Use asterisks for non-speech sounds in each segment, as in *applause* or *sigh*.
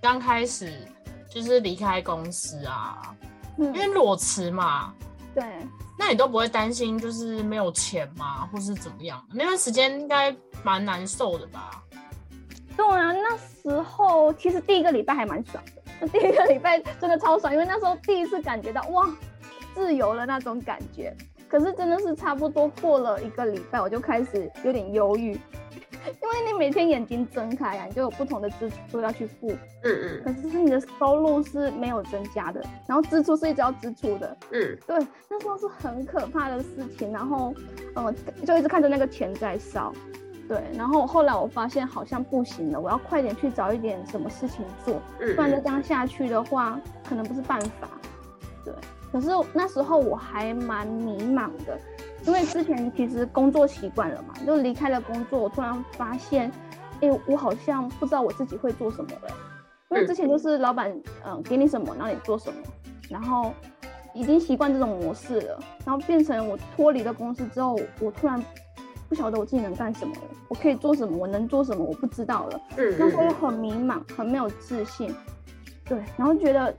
刚开始就是离开公司啊，因为裸辞嘛，对，那你都不会担心就是没有钱吗，或是怎么样？那段时间应该蛮难受的吧？对啊，那时候其实第一个礼拜还蛮爽的，第一个礼拜真的超爽，因为那时候第一次感觉到哇，自由了那种感觉。可是真的是差不多过了一个礼拜，我就开始有点忧郁，因为你每天眼睛睁开啊，你就有不同的支出要去付，嗯嗯，可是你的收入是没有增加的，然后支出是一直要支出的，嗯，对，那时候是很可怕的事情，然后，呃，就一直看着那个钱在烧，对，然后后来我发现好像不行了，我要快点去找一点什么事情做，嗯不然就这样下去的话，可能不是办法，对。可是那时候我还蛮迷茫的，因为之前其实工作习惯了嘛，就离开了工作，我突然发现，哎、我好像不知道我自己会做什么了，因为之前就是老板嗯、给你什么，让你做什么，然后已经习惯这种模式了，然后变成我脱离了公司之后，我突然不晓得我自己能干什么了，我可以做什么，我能做什么，我不知道了。嗯那时候又很迷茫，很没有自信，对，然后觉得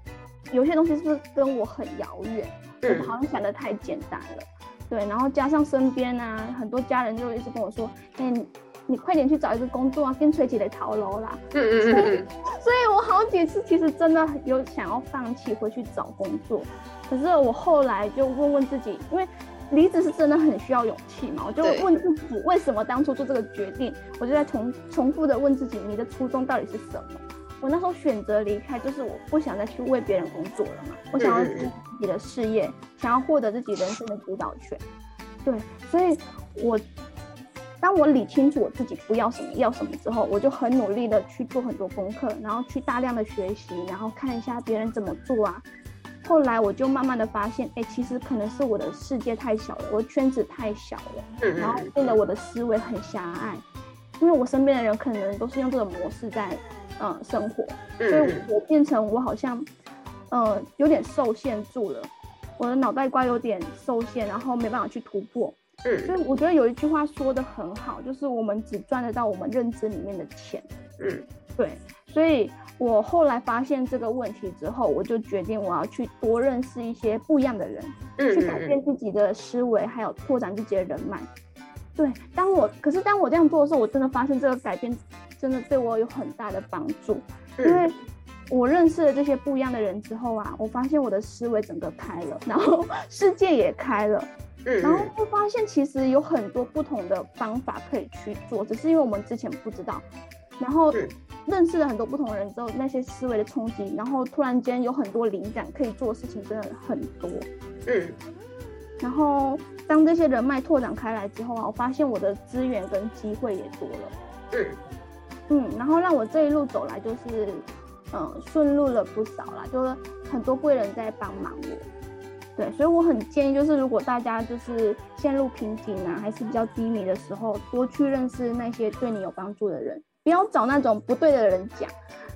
有些东西是不是跟我很遥远，嗯我好像想的太简单了，对，然后加上身边啊很多家人就一直跟我说，哎、你你快点去找一个工作啊，跟崔姐来逃楼啦，嗯嗯嗯嗯所以我好几次其实真的有想要放弃回去找工作，可是我后来就问问自己，因为离职是真的很需要勇气嘛，我就问自己为什么当初做这个决定，我就在重重复的问自己，你的初衷到底是什么？我那时候选择离开，就是我不想再去为别人工作了嘛，我想要自己的事业，想要获得自己人生的主导权。对，所以我当我理清楚我自己不要什么要什么之后，我就很努力的去做很多功课，然后去大量的学习，然后看一下别人怎么做啊。后来我就慢慢的发现，哎、其实可能是我的世界太小了，我的圈子太小了，嗯然后变得我的思维很狭隘，因为我身边的人可能都是用这种模式在嗯生活，所以嗯我变成我好像呃有点受限住了，我的脑袋瓜有点受限，然后没办法去突破。嗯所嗯以我觉得有一句话说的很好，就是我们只赚得到我们认知里面的钱。嗯对，所以我后来发现这个问题之后，我就决定我要去多认识一些不一样的人，嗯去改变自己的思维，还有拓展自己的人脉。对，当我可是当我这样做的时候，我真的发现这个改变真的对我有很大的帮助，因嗯为我认识了这些不一样的人之后啊，我发现我的思维整个开了，然后 *laughs* 世界也开了。嗯然后会发现其实有很多不同的方法可以去做，只是因为我们之前不知道，然后嗯认识了很多不同的人之后，那些思维的冲击，然后突然间有很多灵感，可以做的事情真的很多。嗯然后当这些人脉拓展开来之后啊，我发现我的资源跟机会也多了。嗯嗯，然后让我这一路走来就是，嗯，顺路了不少啦，就是很多贵人在帮忙我。对，所以我很建议，就是如果大家就是陷入瓶颈啊，还是比较低迷的时候，多去认识那些对你有帮助的人，不要找那种不对的人讲，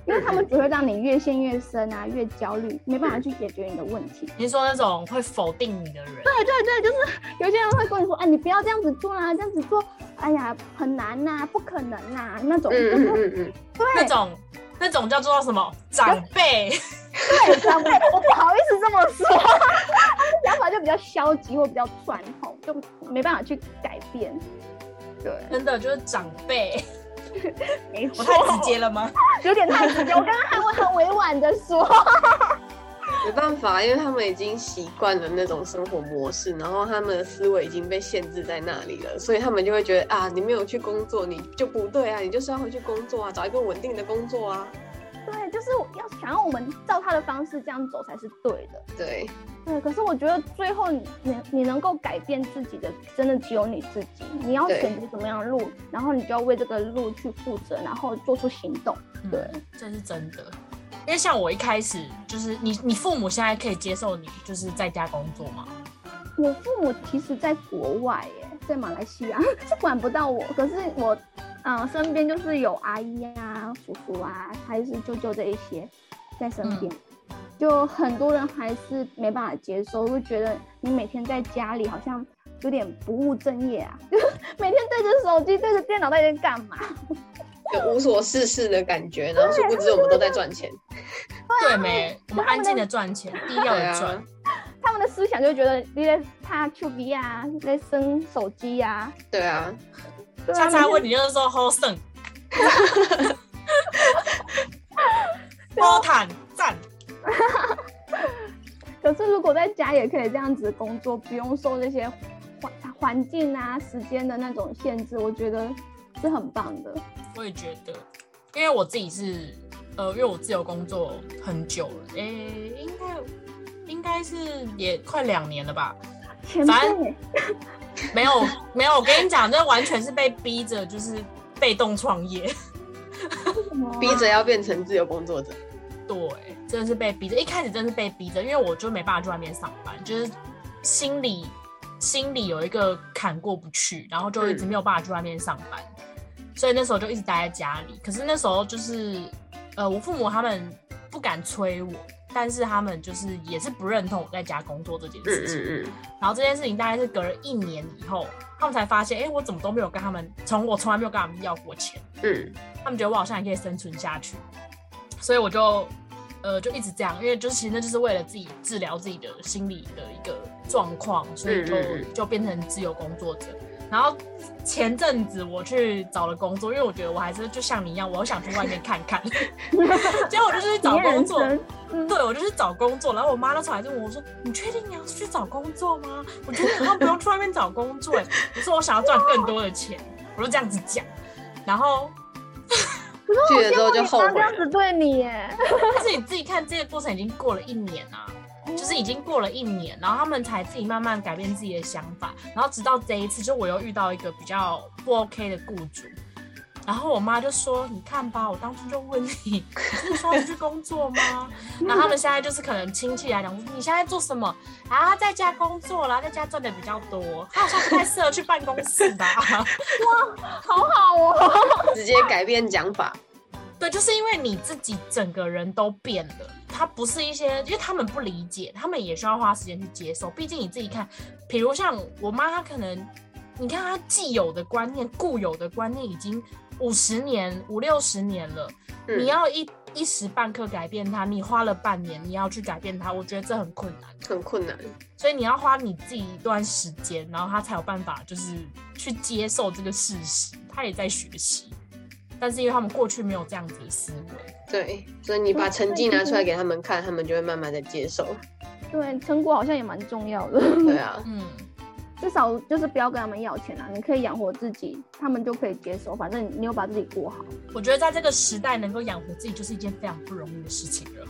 因为他们只会让你越陷越深啊，越焦虑，没办法去解决你的问题。你是说那种会否定你的人，对对对，就是有些人会跟你说，哎，你不要这样子做啊，这样子做，哎呀，很难呐、不可能呐、那种，嗯就是嗯嗯。对，那种那种叫做什么？长辈？对，长辈，我不好意思这么说，*laughs* 想法就比较消极或比较传统，就没办法去改变。对，真的就是长辈，*laughs* 没错，我太直接了吗？有点太直接。我刚刚还会很委婉的说，没办法，因为他们已经习惯了那种生活模式，然后他们的思维已经被限制在那里了，所以他们就会觉得啊，你没有去工作，你就不对啊，你就是要回去工作啊，找一个稳定的工作啊。对，就是要想要我们照他的方式这样走才是对的。对，对，可是我觉得最后你你你能够改变自己的，真的只有你自己。你要选择什么样的路，然后你就要为这个路去负责，然后做出行动。对嗯，这是真的。因为像我一开始就是你，你父母现在可以接受你就是在家工作吗？我父母其实在国外耶，在马来西亚 *laughs* 是管不到我，可是我，呃，身边就是有阿姨啊、叔叔啊，还是舅舅这一些在身边，就很多人还是没办法接受，会觉得你每天在家里好像有点不务正业啊，就 *laughs* 是每天对着手机、对着电脑在那干嘛？*laughs* 就无所事事的感觉，然后殊不知我们都在赚钱。*laughs* 对没？我们安静的赚钱，低调的赚。，他们的思想就觉得你在怕 Q B 啊，你在生手机呀、对啊，对啊下次他问你就是说 s t *laughs* 波坦赞，*laughs* 可是如果在家也可以这样子工作，不用受这些环环境啊、时间的那种限制，我觉得是很棒的。我也觉得，因为我自己是呃，因为我自由工作很久了，诶、应该应该是也快两年了吧。前反正，没有没有，我跟你讲，这完全是被逼着，就是被动创业。逼着要变成自由工作者。对，真的是被逼着。一开始真的是被逼着，因为我就没办法去外面上班，就是心里心里有一个坎过不去，然后就一直没有办法去外面上班，所以那时候就一直待在家里。可是那时候就是，呃，我父母他们不敢催我，但是他们就是也是不认同我在家工作这件嗯事情。嗯嗯，然后这件事情大概是隔了一年以后，他们才发现，哎，我怎么都没有跟他们，从我从来没有跟他们要过钱。嗯，他们觉得我好像也可以生存下去，所以我就呃就一直这样，因为就是其实那就是为了自己治疗自己的心理的一个状况，所以就就变成自由工作者。然后前阵子我去找了工作，因为我觉得我还是就像你一样，我想去外面看看。*laughs* 结果我就去找工作，对我就去找工作，然后我妈那时候还就问我说：“你确定你要去找工作吗？我觉得你好像不用去外面找工作。”哎，我说我想要赚更多的钱，我就这样子讲。然后去了之后就后悔这样子对你耶，但是你自己看，这个过程已经过了一年啊，就是已经过了一年，然后他们才自己慢慢改变自己的想法，然后直到这一次，就我又遇到一个比较不 OK 的雇主，然后我妈就说：“你看吧，我当初就问你，你真的说要出去工作吗？” *laughs* 然后他们现在就是可能亲戚来讲说：“你现在做什么？啊，在家工作啦，在家赚的比较多，他好像不太适合去办公室吧。*laughs* ”哇好好哦。直接改变讲法。对，就是因为你自己整个人都变了，他不是一些，因为他们不理解，他们也需要花时间去接受。毕竟你自己看，比如像我妈，她可能，你看她既有的观念、固有的观念已经五十年、五六十年了，嗯你要一一时半刻改变它，你花了半年，你要去改变它，我觉得这很困难。很困难，所以你要花你自己一段时间，然后他才有办法就是去接受这个事实，他也在学习。但是因为他们过去没有这样子的思维，对，所以你把成绩拿出来给他们看，他们就会慢慢的接受。对，成果好像也蛮重要的，对啊，*laughs* 嗯，至少就是不要跟他们要钱啊，你可以养活自己，他们就可以接受，反正你有把自己过好，我觉得在这个时代能够养活自己就是一件非常不容易的事情了。尤。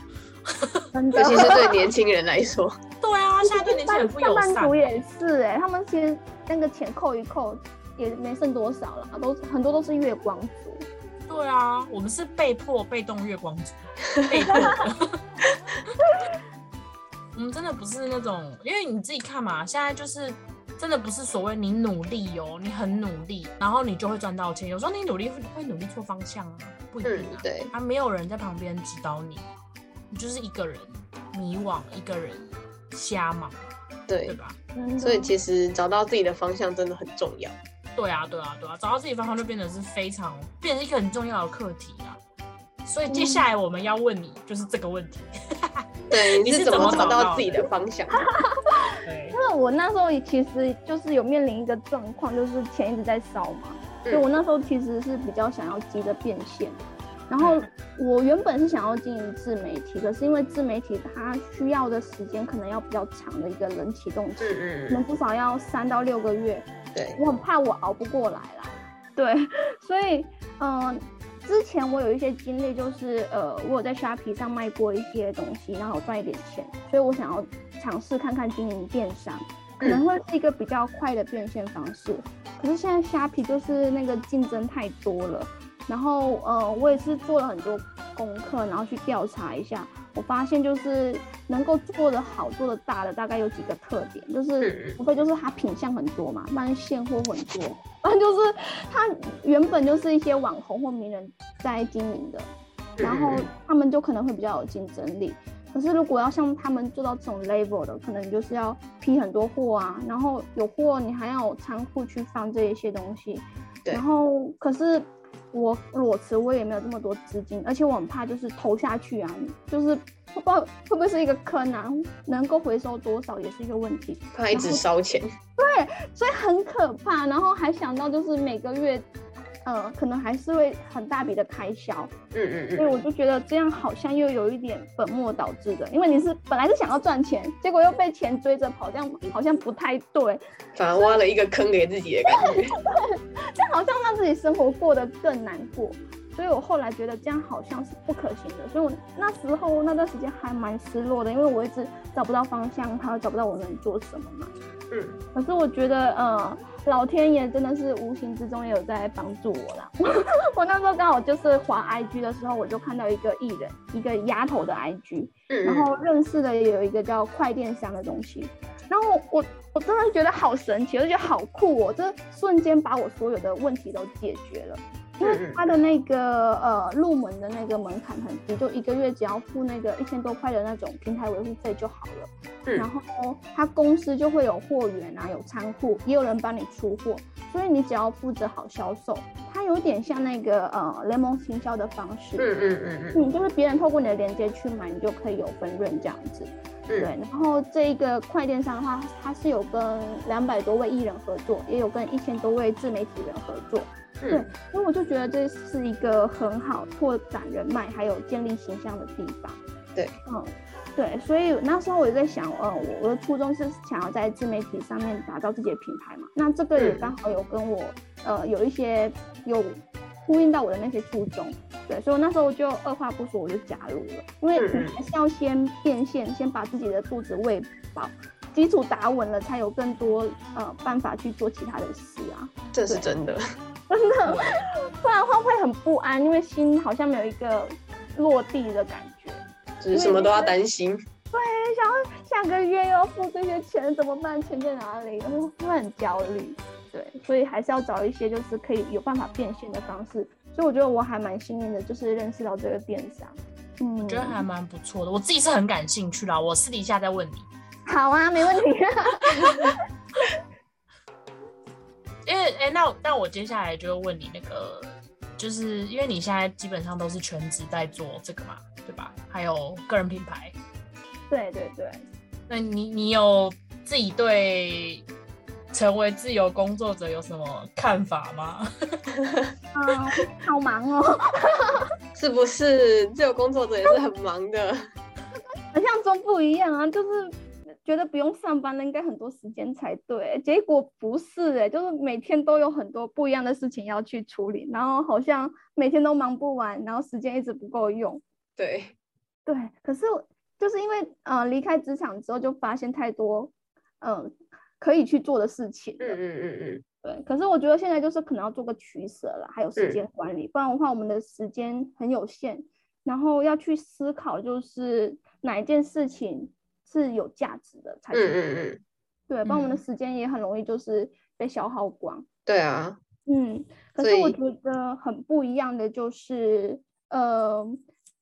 其是对年轻人来说，*laughs* 对啊，现在对年轻人不友善上班族。也是哎、他们其实那个钱扣一扣也没剩多少了，都很多都是月光族。对啊，我们是被迫被动月光族，*laughs* 被迫的。我 *laughs* 们真的不是那种，因为你自己看嘛，现在就是真的不是所谓你努力哦，你很努力，然后你就会赚到钱。有时候你努力会会努力错方向啊，不一定啊。嗯对啊，没有人在旁边指导你，你就是一个人迷惘，一个人瞎忙，对对，吧？所以其实找到自己的方向真的很重要。对啊，对啊，对啊，找到自己方向就变得是非常，变成一个很重要的课题啦。所以接下来我们要问你就是这个问题。*laughs* 对，*laughs* 你是怎么么找到自己的方向？*laughs* 对因为我那时候其实就是有面临一个状况，就是钱一直在烧嘛，所以我那时候其实是比较想要急着变现。然后我原本是想要经营自媒体，可是因为自媒体它需要的时间可能要比较长的一个人启动期，嗯可嗯能至少要三到六个月。嗯，对，我很怕我熬不过来啦。对，*laughs* 所以嗯、呃之前我有一些经历，就是呃，我有在虾皮上卖过一些东西，然后有赚一点钱，所以我想要尝试看看经营电商，可能会是一个比较快的变现方式。可是现在虾皮就是那个竞争太多了，然后呃，我也是做了很多功课，然后去调查一下，我发现就是能够做得好、做得大的大概有几个特点，就是嗯无非就是它品相很多嘛，不然现货很多，不然就是它原本就是一些网红或名人在经营的，然后嗯他们就可能会比较有竞争力。可是如果要像他们做到这种 level 的，可能就是要批很多货啊，然后有货你还要有仓库去放这一些东西，对。然后可是我裸辞我也没有这么多资金，而且我很怕就是投下去啊，就是不知道会不会是一个坑啊，能够回收多少也是一个问题，怕一直烧钱。对，所以很可怕。然后还想到就是每个月。呃，可能还是会很大笔的开销，嗯嗯嗯，所以我就觉得这样好像又有一点本末倒置的，因为你是本来是想要赚钱，结果又被钱追着跑，这样好像不太对，反而挖了一个坑给自己的感觉，*laughs* 这样好像让自己生活过得更难过，所以我后来觉得这样好像是不可行的，所以我那时候那段时间还蛮失落的，因为我一直找不到方向，还有找不到我能做什么嘛，嗯，可是我觉得，呃。老天爷真的是无形之中也有在帮助我啦。*laughs* 我那时候刚好就是滑 IG 的时候，我就看到一个艺人，一个丫头的 IG，然后认识了有一个叫快电商的东西，然后我我真的觉得好神奇，我就觉得好酷哦，这瞬间把我所有的问题都解决了。因为他的那个呃入门的那个门槛很低，就一个月只要付那个一千多块的那种平台维护费就好了。嗯。然后他公司就会有货源啊，有仓库，也有人帮你出货，所以你只要负责好销售。它有点像那个呃联盟行销的方式。嗯嗯嗯嗯。嗯，就是别人透过你的链接去买，你就可以有分润这样子。对。然后这一个快电商的话，它是有跟两百多位艺人合作，也有跟一千多位自媒体人合作。对，所以我就觉得这是一个很好拓展人脉，还有建立形象的地方。对，嗯，对，所以那时候我在想，呃，我的初衷是想要在自媒体上面打造自己的品牌嘛。那这个也刚好有跟我，呃，有一些有呼应到我的那些初衷。对，所以我那时候我就二话不说我就加入了，因为你还是要先变现，先把自己的肚子喂饱，基础打稳了，才有更多呃办法去做其他的事啊。这是真的。真的，不然的话会很不安，因为心好像没有一个落地的感觉，就是什么都要担心。对，想要下个月又要付这些钱怎么办？钱在哪里？会很焦虑。对，所以还是要找一些就是可以有办法变现的方式。所以我觉得我还蛮幸运的，就是认识到这个电商。嗯，我觉得还蛮不错的。我自己是很感兴趣啦，我私底下再问你。好啊，没问题。因为哎，那那我接下来就问你那个，就是因为你现在基本上都是全职在做这个嘛，对吧？还有个人品牌。对对对。那你你有自己对成为自由工作者有什么看法吗？*laughs* 啊，好忙哦。*laughs* 是不是自由工作者也是很忙的？*laughs* 好像中不一样啊，就是。觉得不用上班了，应该很多时间才对。结果不是哎，就是每天都有很多不一样的事情要去处理，然后好像每天都忙不完，然后时间一直不够用。对，对。可是就是因为呃离开职场之后，就发现太多嗯可以去做的事情。嗯嗯嗯嗯。对。可是我觉得现在就是可能要做个取舍了，还有时间管理，不然的话我们的时间很有限，然后要去思考就是哪一件事情。是有价值的才，嗯嗯嗯，对，帮我们的时间也很容易就是被消耗光。对啊，嗯，可是我觉得很不一样的就是，呃，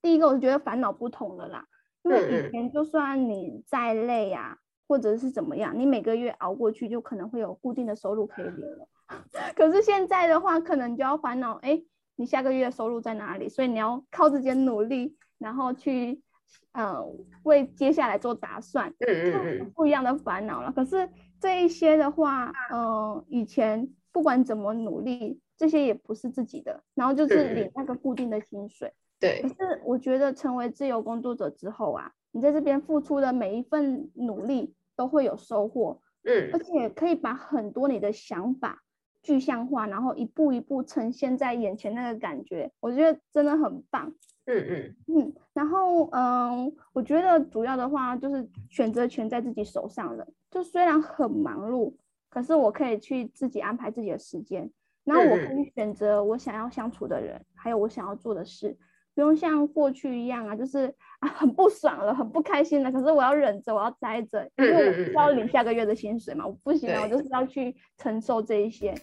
第一个我觉得烦恼不同了啦，因为以前就算你再累啊，或者是怎么样，你每个月熬过去就可能会有固定的收入可以领了。*laughs* 可是现在的话，可能就要烦恼，哎，你下个月收入在哪里？所以你要靠自己努力，然后去。嗯，为接下来做打算，嗯嗯嗯，不一样的烦恼了。可是这一些的话，嗯，以前不管怎么努力，这些也不是自己的，然后就是领那个固定的薪水。对。可是我觉得成为自由工作者之后啊，你在这边付出的每一份努力都会有收获，嗯，而且可以把很多你的想法具象化，然后一步一步呈现在眼前，那个感觉，我觉得真的很棒。嗯嗯嗯，然后嗯，我觉得主要的话就是选择权在自己手上了。就虽然很忙碌，可是我可以去自己安排自己的时间，然后我可以选择我想要相处的人，还有我想要做的事，不用像过去一样啊，就是啊很不爽了，很不开心了，可是我要忍着，我要待着，因为我是要领下个月的薪水嘛，我不行啊，我就是要去承受这一些。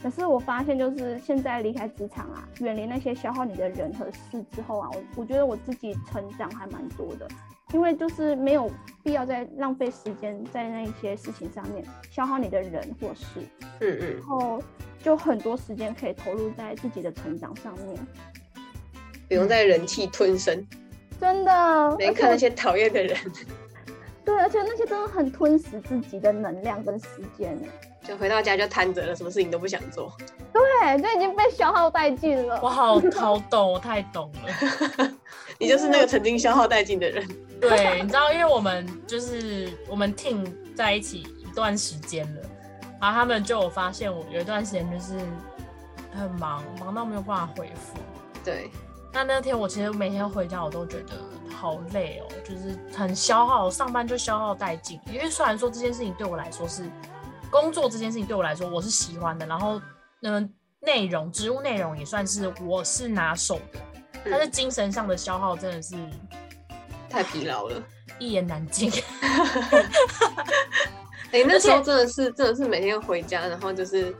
可是我发现，就是现在离开职场啊，远离那些消耗你的人和事之后啊，我我觉得我自己成长还蛮多的，因为就是没有必要再浪费时间在那一些事情上面消耗你的人或事。嗯嗯。然后就很多时间可以投入在自己的成长上面。不用再忍气吞声，真的，连看那些讨厌的人，对，而且那些真的很吞噬自己的能量跟时间呢。就回到家就瘫着了，什么事情都不想做。对，就已经被消耗殆尽了。我好好懂，我太懂了。*laughs* 你就是那个曾经消耗殆尽的人。对，你知道，因为我们就是我们 team 在一起一段时间了，然后他们就有发现我有一段时间就是很忙，忙到没有办法回复。对。那那天我其实每天回家我都觉得好累哦，就是很消耗，上班就消耗殆尽。因为虽然说这件事情对我来说是。工作这件事情对我来说，我是喜欢的。然后，那内容、职务内容也算是我是拿手的。但是精神上的消耗真的是太疲劳了，一言难尽。哎，那时候真的是，真的是每天回家，然后就是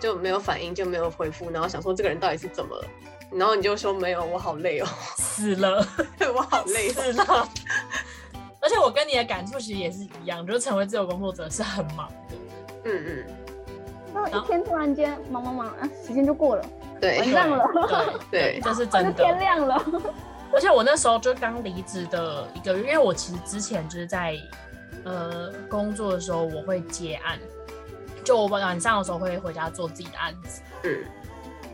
就没有反应，就没有回复，然后想说这个人到底是怎么了？然后你就说没有，我好累哦，*laughs* 死了，我好累，死了。而且我跟你的感触其实也是一样，就是成为自由工作者是很忙的。嗯嗯。那一天突然间忙忙忙啊，时间就过了，对，晚上了。对，*laughs* 这是真的。天亮了。而且我那时候就刚离职的一个月，因为我其实之前就是在呃工作的时候，我会接案，就我晚上的时候会回家做自己的案子。嗯。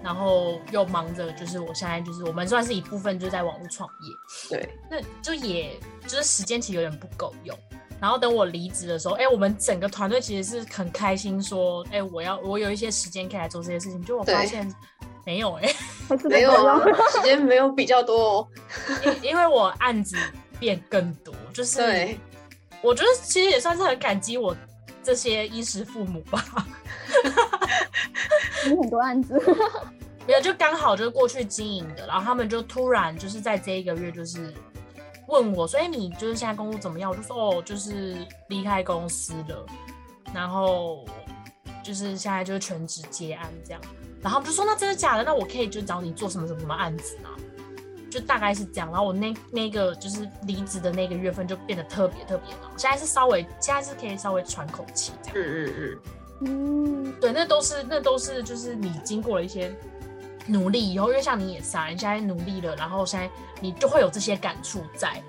然后又忙着，就是我现在就是我们算是一部分，就在网络创业。对，那就也就是时间其实有点不够用。然后等我离职的时候，哎，我们整个团队其实是很开心，说，哎，我要我有一些时间可以来做这些事情。就我发现没有，哎，没有啊，时间没有比较多哦。*laughs* 因因为我案子变更多，就是我觉得其实也算是很感激我这些衣食父母吧。有很多案子，*laughs* 没有就刚好就是过去经营的，然后他们就突然就是在这一个月就是问我，所以你就是现在工作怎么样？我就说哦，就是离开公司了，然后就是现在就是全职接案这样，然后就说那真的假的？那我可以就找你做什么什么什么案子吗？就大概是这样，然后我那那个就是离职的那个月份就变得特别特别忙，现在是稍微现在是可以稍微喘口气这样。嗯嗯嗯。嗯，对，那都是那都是就是你经过了一些努力以后，因为像你也是啊，你现在努力了，然后现在你就会有这些感触在。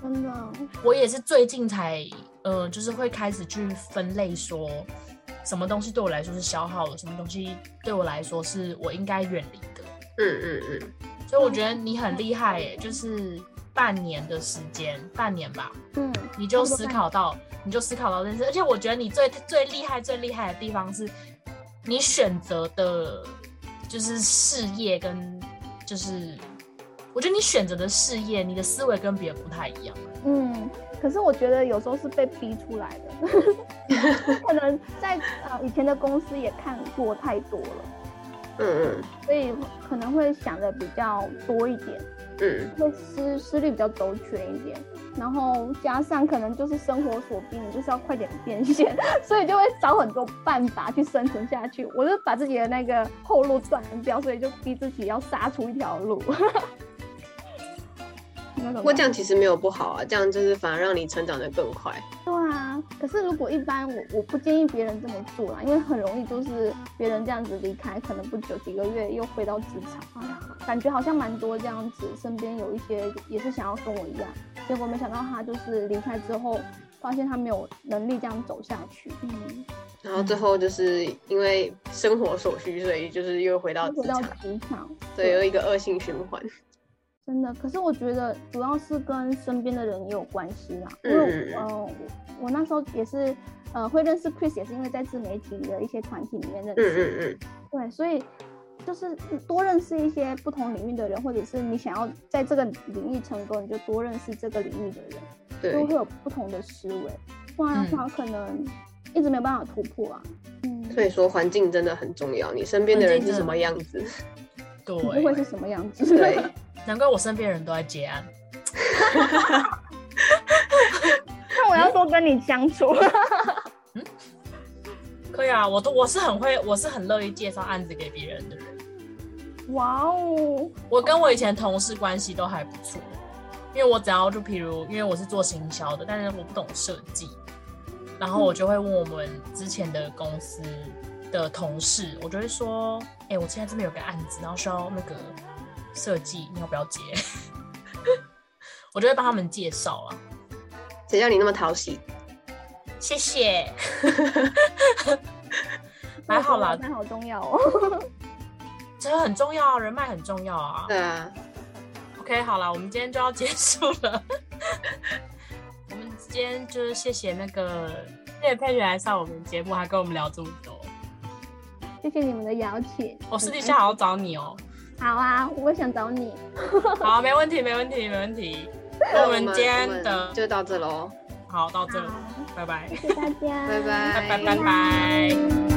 真的，我也是最近才，呃，就是会开始去分类，说什么东西对我来说是消耗的，什么东西对我来说是我应该远离的。嗯嗯嗯。所以我觉得你很厉害，耶，就是半年的时间，半年吧，嗯，你就思考到。你就思考到这件事，而且我觉得你最最厉害、最厉害的地方是，你选择的，就是事业跟，就是，我觉得你选择的事业，你的思维跟别人不太一样。嗯，可是我觉得有时候是被逼出来的，*laughs* 可能在啊以前的公司也看过太多了，嗯嗯，所以可能会想的比较多一点，嗯，会思思虑比较周全一点。然后加上可能就是生活所逼，你就是要快点变现，*laughs* 所以就会找很多办法去生存下去。我就把自己的那个后路断掉，所以就逼自己要杀出一条路。*laughs* 不过这样其实没有不好啊，这样就是反而让你成长的更快。对啊，可是如果一般我我不建议别人这么做啦，因为很容易就是别人这样子离开，可能不久几个月又回到职场，感觉好像蛮多这样子，身边有一些也是想要跟我一样，结果没想到他就是离开之后，发现他没有能力这样走下去。嗯，然后最后就是因为生活所需，所以就是又回到职场，对，有一个恶性循环。真的，可是我觉得主要是跟身边的人也有关系啦。因为，呃，我那时候也是，呃，会认识 Chris 也是因为在自媒体的一些团体里面认识。嗯嗯嗯。对，所以就是多认识一些不同领域的人，或者是你想要在这个领域成功，你就多认识这个领域的人，对，都会有不同的思维。不然的话，可能一直没有办法突破啊。嗯。所以说，环境真的很重要。你身边的人是什么样子？*laughs* 对，不会是什么样子？对。难怪我身边人都在结案。*laughs* 那我要多跟你相处。*laughs* 嗯，可以啊，我都我是很会，我是很乐意介绍案子给别人的人。哇哦，我跟我以前同事关系都还不错，因为我只要就譬如，因为我是做行销的，但是我不懂设计，然后我就会问我们之前的公司的同事，我就会说，哎、我现在这边有个案子，然后需要那个设计，你要不要接？*laughs* 我就会帮他们介绍啊。谁叫你那么讨喜？谢谢。*laughs* 还好啦那好重要哦。*laughs* 这很重要啊，人脉很重要啊。对啊，OK，好了，我们今天就要结束了。我们今天就是谢谢那个谢谢佩璇来上我们节目，还跟我们聊这么多。谢谢你们的邀请。我私底下好要找你哦。好啊，我想找你。*laughs* 好，没问题，没问题，没问题。那我们今天的就到这喽，好到这，拜拜，谢谢大家，拜拜拜拜拜拜。